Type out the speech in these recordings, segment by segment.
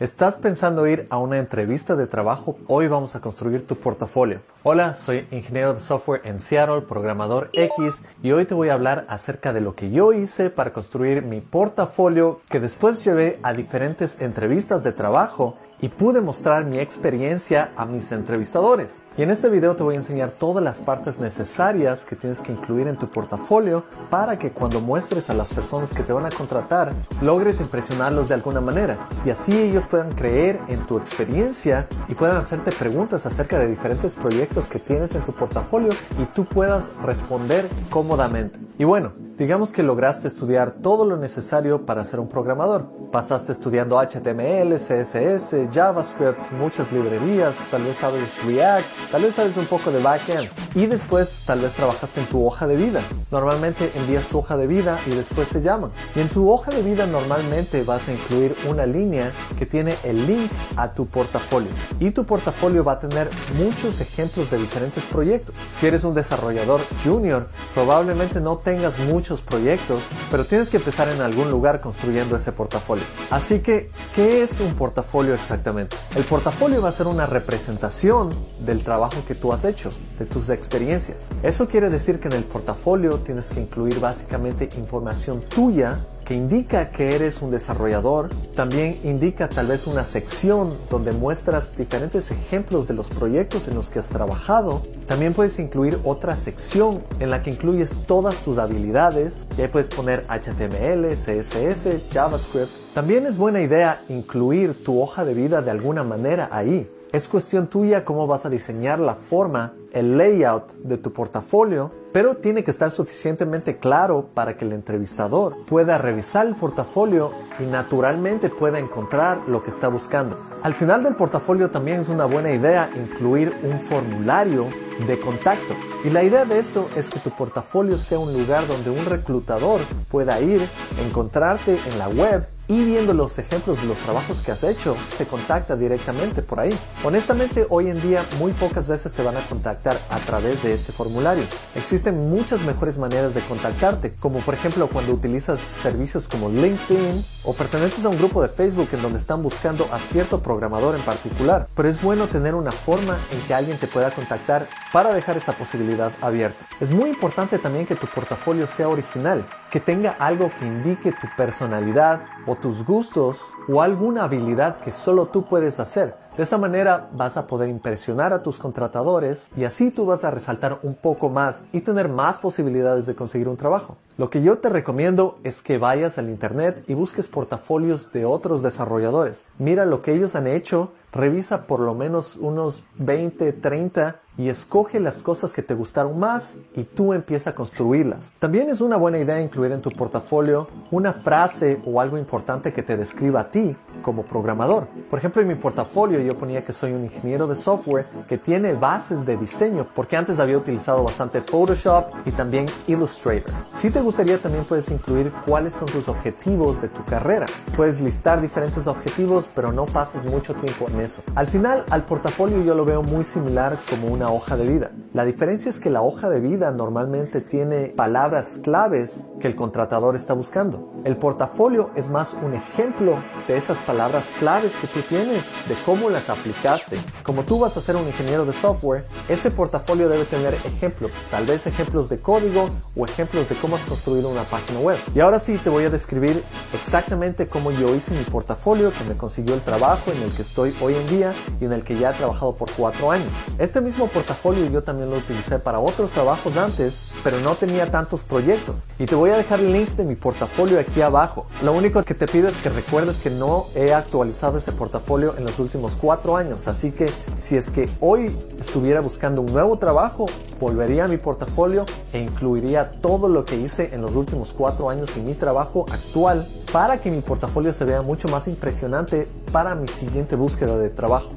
¿Estás pensando ir a una entrevista de trabajo? Hoy vamos a construir tu portafolio. Hola, soy ingeniero de software en Seattle, programador X, y hoy te voy a hablar acerca de lo que yo hice para construir mi portafolio que después llevé a diferentes entrevistas de trabajo y pude mostrar mi experiencia a mis entrevistadores. Y en este video te voy a enseñar todas las partes necesarias que tienes que incluir en tu portafolio para que cuando muestres a las personas que te van a contratar logres impresionarlos de alguna manera y así ellos puedan creer en tu experiencia y puedan hacerte preguntas acerca de diferentes proyectos que tienes en tu portafolio y tú puedas responder cómodamente. Y bueno, digamos que lograste estudiar todo lo necesario para ser un programador. Pasaste estudiando HTML, CSS, JavaScript, muchas librerías, tal vez sabes React, tal vez sabes un poco de backend y después tal vez trabajaste en tu hoja de vida. Normalmente envías tu hoja de vida y después te llaman. Y en tu hoja de vida normalmente vas a incluir una línea que tiene el link a tu portafolio. Y tu portafolio va a tener muchos ejemplos de diferentes proyectos. Si eres un desarrollador junior, probablemente no tengas muchos proyectos, pero tienes que empezar en algún lugar construyendo ese portafolio. Así que, ¿qué es un portafolio exactamente? El portafolio va a ser una representación del trabajo que tú has hecho, de tus experiencias. Eso quiere decir que en el portafolio tienes que incluir básicamente información tuya que indica que eres un desarrollador, también indica tal vez una sección donde muestras diferentes ejemplos de los proyectos en los que has trabajado. También puedes incluir otra sección en la que incluyes todas tus habilidades y ahí puedes poner HTML, CSS, JavaScript. También es buena idea incluir tu hoja de vida de alguna manera ahí. Es cuestión tuya cómo vas a diseñar la forma, el layout de tu portafolio, pero tiene que estar suficientemente claro para que el entrevistador pueda revisar el portafolio y naturalmente pueda encontrar lo que está buscando. Al final del portafolio también es una buena idea incluir un formulario de contacto. Y la idea de esto es que tu portafolio sea un lugar donde un reclutador pueda ir, encontrarte en la web y viendo los ejemplos de los trabajos que has hecho, te contacta directamente por ahí. Honestamente, hoy en día muy pocas veces te van a contactar a través de ese formulario. Existen muchas mejores maneras de contactarte, como por ejemplo cuando utilizas servicios como LinkedIn o perteneces a un grupo de Facebook en donde están buscando a cierto programador en particular. Pero es bueno tener una forma en que alguien te pueda contactar para dejar esa posibilidad abierta. Es muy importante también que tu portafolio sea original, que tenga algo que indique tu personalidad o tus gustos o alguna habilidad que solo tú puedes hacer. De esa manera vas a poder impresionar a tus contratadores y así tú vas a resaltar un poco más y tener más posibilidades de conseguir un trabajo. Lo que yo te recomiendo es que vayas al internet y busques portafolios de otros desarrolladores. Mira lo que ellos han hecho, revisa por lo menos unos 20, 30 y escoge las cosas que te gustaron más y tú empieza a construirlas. También es una buena idea incluir en tu portafolio una frase o algo importante que te describa a ti como programador. Por ejemplo, en mi portafolio yo ponía que soy un ingeniero de software que tiene bases de diseño porque antes había utilizado bastante Photoshop y también Illustrator. Si te gustaría también puedes incluir cuáles son tus objetivos de tu carrera. Puedes listar diferentes objetivos pero no pases mucho tiempo en eso. Al final al portafolio yo lo veo muy similar como una hoja de vida. La diferencia es que la hoja de vida normalmente tiene palabras claves que el contratador está buscando. El portafolio es más un ejemplo de esas palabras claves que tú tienes, de cómo las aplicaste. Como tú vas a ser un ingeniero de software, ese portafolio debe tener ejemplos, tal vez ejemplos de código o ejemplos de cómo has construido una página web. Y ahora sí te voy a describir exactamente cómo yo hice mi portafolio que me consiguió el trabajo en el que estoy hoy en día y en el que ya he trabajado por cuatro años. Este mismo portafolio yo también lo utilicé para otros trabajos antes, pero no tenía tantos proyectos. Y te voy a dejar el link de mi portafolio aquí abajo. Lo único que te pido es que recuerdes que no he actualizado ese portafolio en los últimos cuatro años, así que si es que hoy estuviera buscando un nuevo trabajo, volvería a mi portafolio e incluiría todo lo que hice en los últimos cuatro años en mi trabajo actual para que mi portafolio se vea mucho más impresionante para mi siguiente búsqueda de trabajo.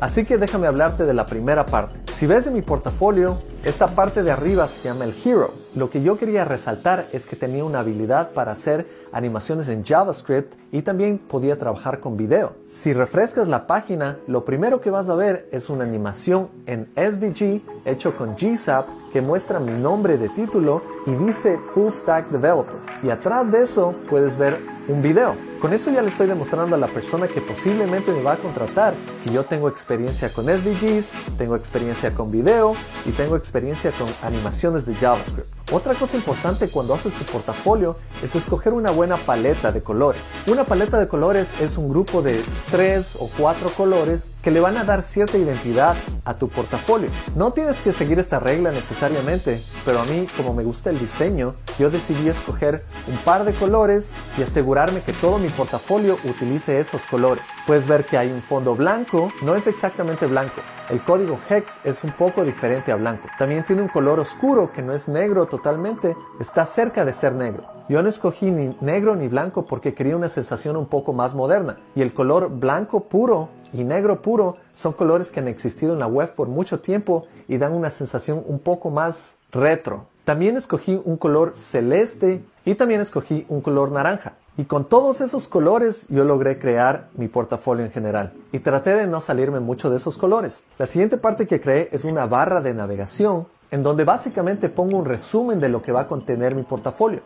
Así que déjame hablarte de la primera parte. Si ves mi portafolio, Esta parte de arriba se llama el Hero. Lo que yo quería resaltar es que tenía una habilidad para hacer animaciones en JavaScript y también podía trabajar con video. Si refrescas la página, lo primero que vas a ver es una animación en SVG hecho con GSAP que muestra mi nombre de título y dice Full Stack Developer. Y atrás de eso puedes ver un video. Con eso ya le estoy demostrando a la persona que posiblemente me va a contratar que yo tengo experiencia con SVGs, tengo experiencia con video y tengo experiencia con animaciones de JavaScript. Otra cosa importante cuando haces tu portafolio es escoger una buena paleta de colores. Una paleta de colores es un grupo de tres o cuatro colores que le van a dar cierta identidad a tu portafolio. No tienes que seguir esta regla necesariamente, pero a mí como me gusta el diseño, yo decidí escoger un par de colores y asegurarme que todo mi portafolio utilice esos colores. Puedes ver que hay un fondo blanco, no es exactamente blanco, el código hex es un poco diferente a blanco. También tiene un color oscuro que no es negro totalmente, está cerca de ser negro. Yo no escogí ni negro ni blanco porque quería una sensación un poco más moderna. Y el color blanco puro y negro puro son colores que han existido en la web por mucho tiempo y dan una sensación un poco más retro. También escogí un color celeste y también escogí un color naranja. Y con todos esos colores yo logré crear mi portafolio en general. Y traté de no salirme mucho de esos colores. La siguiente parte que creé es una barra de navegación en donde básicamente pongo un resumen de lo que va a contener mi portafolio.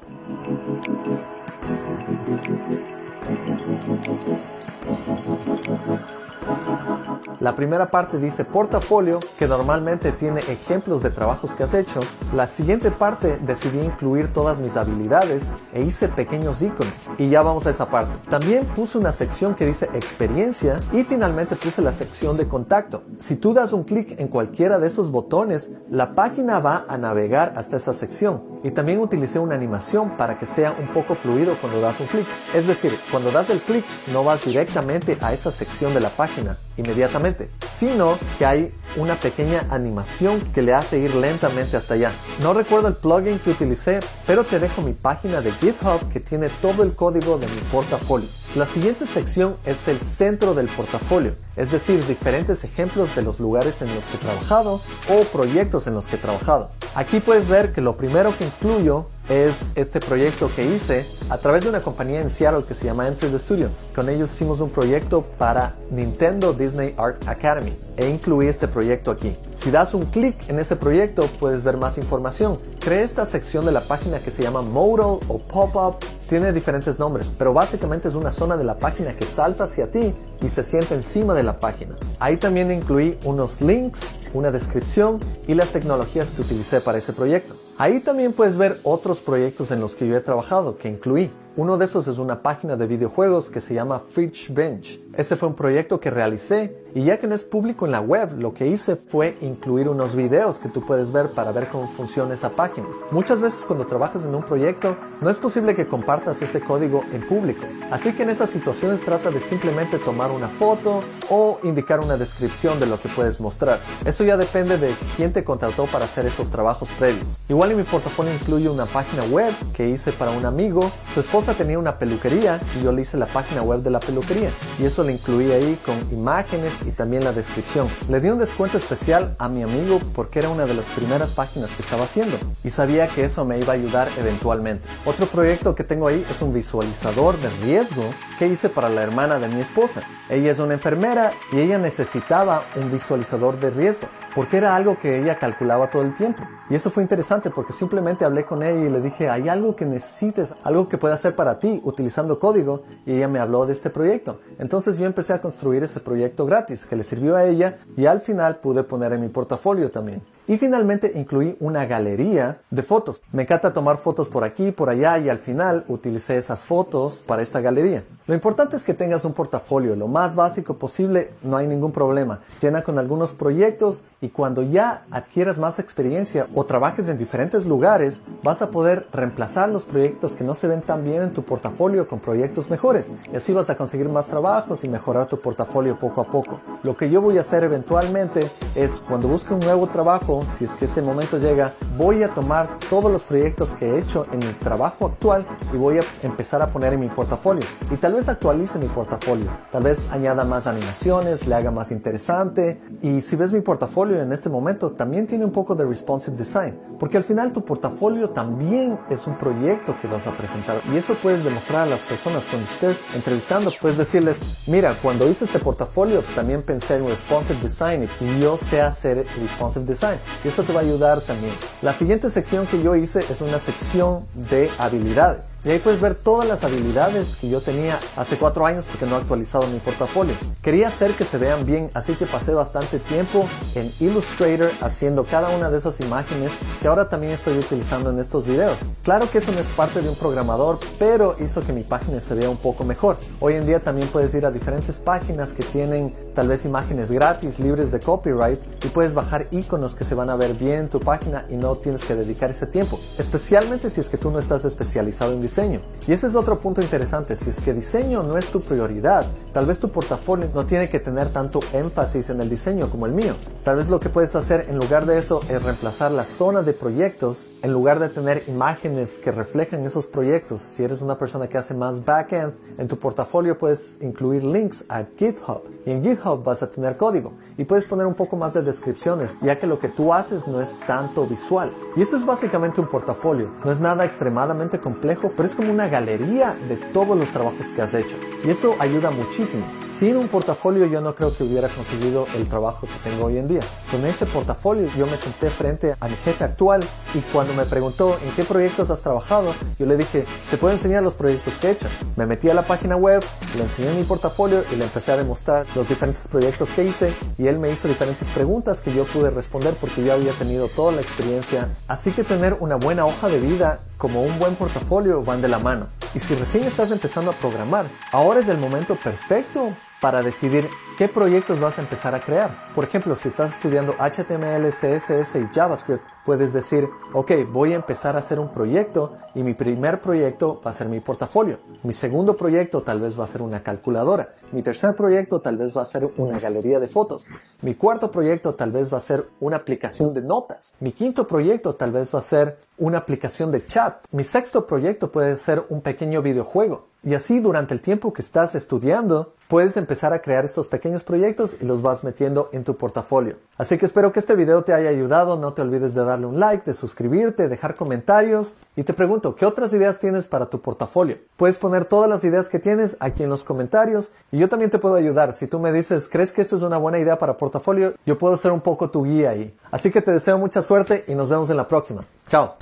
La primera parte dice portafolio, que normalmente tiene ejemplos de trabajos que has hecho. La siguiente parte decidí incluir todas mis habilidades e hice pequeños iconos. Y ya vamos a esa parte. También puse una sección que dice experiencia y finalmente puse la sección de contacto. Si tú das un clic en cualquiera de esos botones, la página va a navegar hasta esa sección. Y también utilicé una animación para que sea un poco fluido cuando das un clic. Es decir, cuando das el clic no vas directamente a esa sección de la página inmediatamente, sino que hay una pequeña animación que le hace ir lentamente hasta allá. No recuerdo el plugin que utilicé, pero te dejo mi página de GitHub que tiene todo el código de mi portafolio. La siguiente sección es el centro del portafolio, es decir, diferentes ejemplos de los lugares en los que he trabajado o proyectos en los que he trabajado. Aquí puedes ver que lo primero que incluyo es este proyecto que hice a través de una compañía en Seattle que se llama Enter the Studio. Con ellos hicimos un proyecto para Nintendo Disney Art Academy e incluí este proyecto aquí. Si das un clic en ese proyecto puedes ver más información. Creé esta sección de la página que se llama Modal o Pop-up. Tiene diferentes nombres, pero básicamente es una zona de la página que salta hacia ti y se siente encima de la página. Ahí también incluí unos links, una descripción y las tecnologías que utilicé para ese proyecto. Ahí también puedes ver otros proyectos en los que yo he trabajado que incluí. Uno de esos es una página de videojuegos que se llama Fridge Bench. Ese fue un proyecto que realicé y ya que no es público en la web, lo que hice fue incluir unos videos que tú puedes ver para ver cómo funciona esa página. Muchas veces cuando trabajas en un proyecto no es posible que compartas ese código en público. Así que en esas situaciones trata de simplemente tomar una foto o indicar una descripción de lo que puedes mostrar. Eso ya depende de quién te contrató para hacer estos trabajos previos. Igual en mi portafolio incluye una página web que hice para un amigo. Su esposa tenía una peluquería y yo le hice la página web de la peluquería. Y eso le incluí ahí con imágenes y también la descripción. Le di un descuento especial a mi amigo porque era una de las primeras páginas que estaba haciendo y sabía que eso me iba a ayudar eventualmente. Otro proyecto que tengo ahí es un visualizador de riesgo que hice para la hermana de mi esposa. Ella es una enfermera y ella necesitaba un visualizador de riesgo porque era algo que ella calculaba todo el tiempo. Y eso fue interesante porque simplemente hablé con ella y le dije, hay algo que necesites, algo que pueda hacer para ti utilizando código. Y ella me habló de este proyecto. Entonces yo empecé a construir ese proyecto gratis que le sirvió a ella y al final pude poner en mi portafolio también. Y finalmente incluí una galería de fotos. Me encanta tomar fotos por aquí, por allá y al final utilicé esas fotos para esta galería. Lo importante es que tengas un portafolio lo más básico posible, no hay ningún problema. Llena con algunos proyectos y cuando ya adquieras más experiencia o trabajes en diferentes lugares, vas a poder reemplazar los proyectos que no se ven tan bien en tu portafolio con proyectos mejores. Y así vas a conseguir más trabajos y mejorar tu portafolio poco a poco. Lo que yo voy a hacer eventualmente es cuando busque un nuevo trabajo, si es que ese momento llega, voy a tomar todos los proyectos que he hecho en mi trabajo actual y voy a empezar a poner en mi portafolio. Y tal vez actualice mi portafolio, tal vez añada más animaciones, le haga más interesante. Y si ves mi portafolio en este momento también tiene un poco de responsive design, porque al final tu portafolio también es un proyecto que vas a presentar y eso puedes demostrar a las personas cuando estés entrevistando, puedes decirles, mira, cuando hice este portafolio también pensé en responsive design y yo sé hacer responsive design y eso te va a ayudar también. La siguiente sección que yo hice es una sección de habilidades y ahí puedes ver todas las habilidades que yo tenía hace cuatro años porque no he actualizado mi portafolio. Quería hacer que se vean bien, así que pasé bastante tiempo en Illustrator haciendo cada una de esas imágenes que ahora también estoy utilizando en estos videos. Claro que eso no es parte de un programador, pero hizo que mi página se vea un poco mejor. Hoy en día también puedes ir a diferentes páginas que tienen tal vez imágenes gratis, libres de copyright y puedes bajar iconos que se van a ver bien en tu página y no tienes que dedicar ese tiempo, especialmente si es que tú no estás especializado en diseño. Y ese es otro punto interesante, si es que diseño no es tu prioridad, tal vez tu portafolio no tiene que tener tanto énfasis en el diseño como el mío. Tal vez lo que puedes hacer en lugar de eso es reemplazar la zona de proyectos en lugar de tener imágenes que reflejen esos proyectos. Si eres una persona que hace más backend, en tu portafolio puedes incluir links a GitHub y en GitHub vas a tener código y puedes poner un poco más de descripciones ya que lo que tú haces no es tanto visual. Y eso es básicamente un portafolio. No es nada extremadamente complejo, pero es como una galería de todos los trabajos que has hecho. Y eso ayuda muchísimo. Sin un portafolio yo no creo que hubiera conseguido el trabajo que tengo hoy en día. Con ese portafolio yo me senté frente a mi jefe actual y cuando me preguntó en qué proyectos has trabajado, yo le dije, te puedo enseñar los proyectos que he hecho. Me metí a la página web, le enseñé mi portafolio y le empecé a demostrar los diferentes proyectos que hice y él me hizo diferentes preguntas que yo pude responder porque yo había tenido toda la experiencia. Así que tener una buena hoja de vida como un buen portafolio van de la mano. Y si recién estás empezando a programar, ahora es el momento perfecto para decidir qué proyectos vas a empezar a crear. Por ejemplo, si estás estudiando HTML, CSS y JavaScript, puedes decir, ok, voy a empezar a hacer un proyecto y mi primer proyecto va a ser mi portafolio. Mi segundo proyecto tal vez va a ser una calculadora. Mi tercer proyecto tal vez va a ser una galería de fotos. Mi cuarto proyecto tal vez va a ser una aplicación de notas. Mi quinto proyecto tal vez va a ser una aplicación de chat. Mi sexto proyecto puede ser un pequeño videojuego. Y así durante el tiempo que estás estudiando, puedes empezar a crear estos pequeños proyectos y los vas metiendo en tu portafolio. Así que espero que este video te haya ayudado. No te olvides de darle un like, de suscribirte, dejar comentarios. Y te pregunto, ¿qué otras ideas tienes para tu portafolio? Puedes poner todas las ideas que tienes aquí en los comentarios y yo también te puedo ayudar. Si tú me dices, ¿crees que esto es una buena idea para portafolio? Yo puedo ser un poco tu guía ahí. Así que te deseo mucha suerte y nos vemos en la próxima. Chao.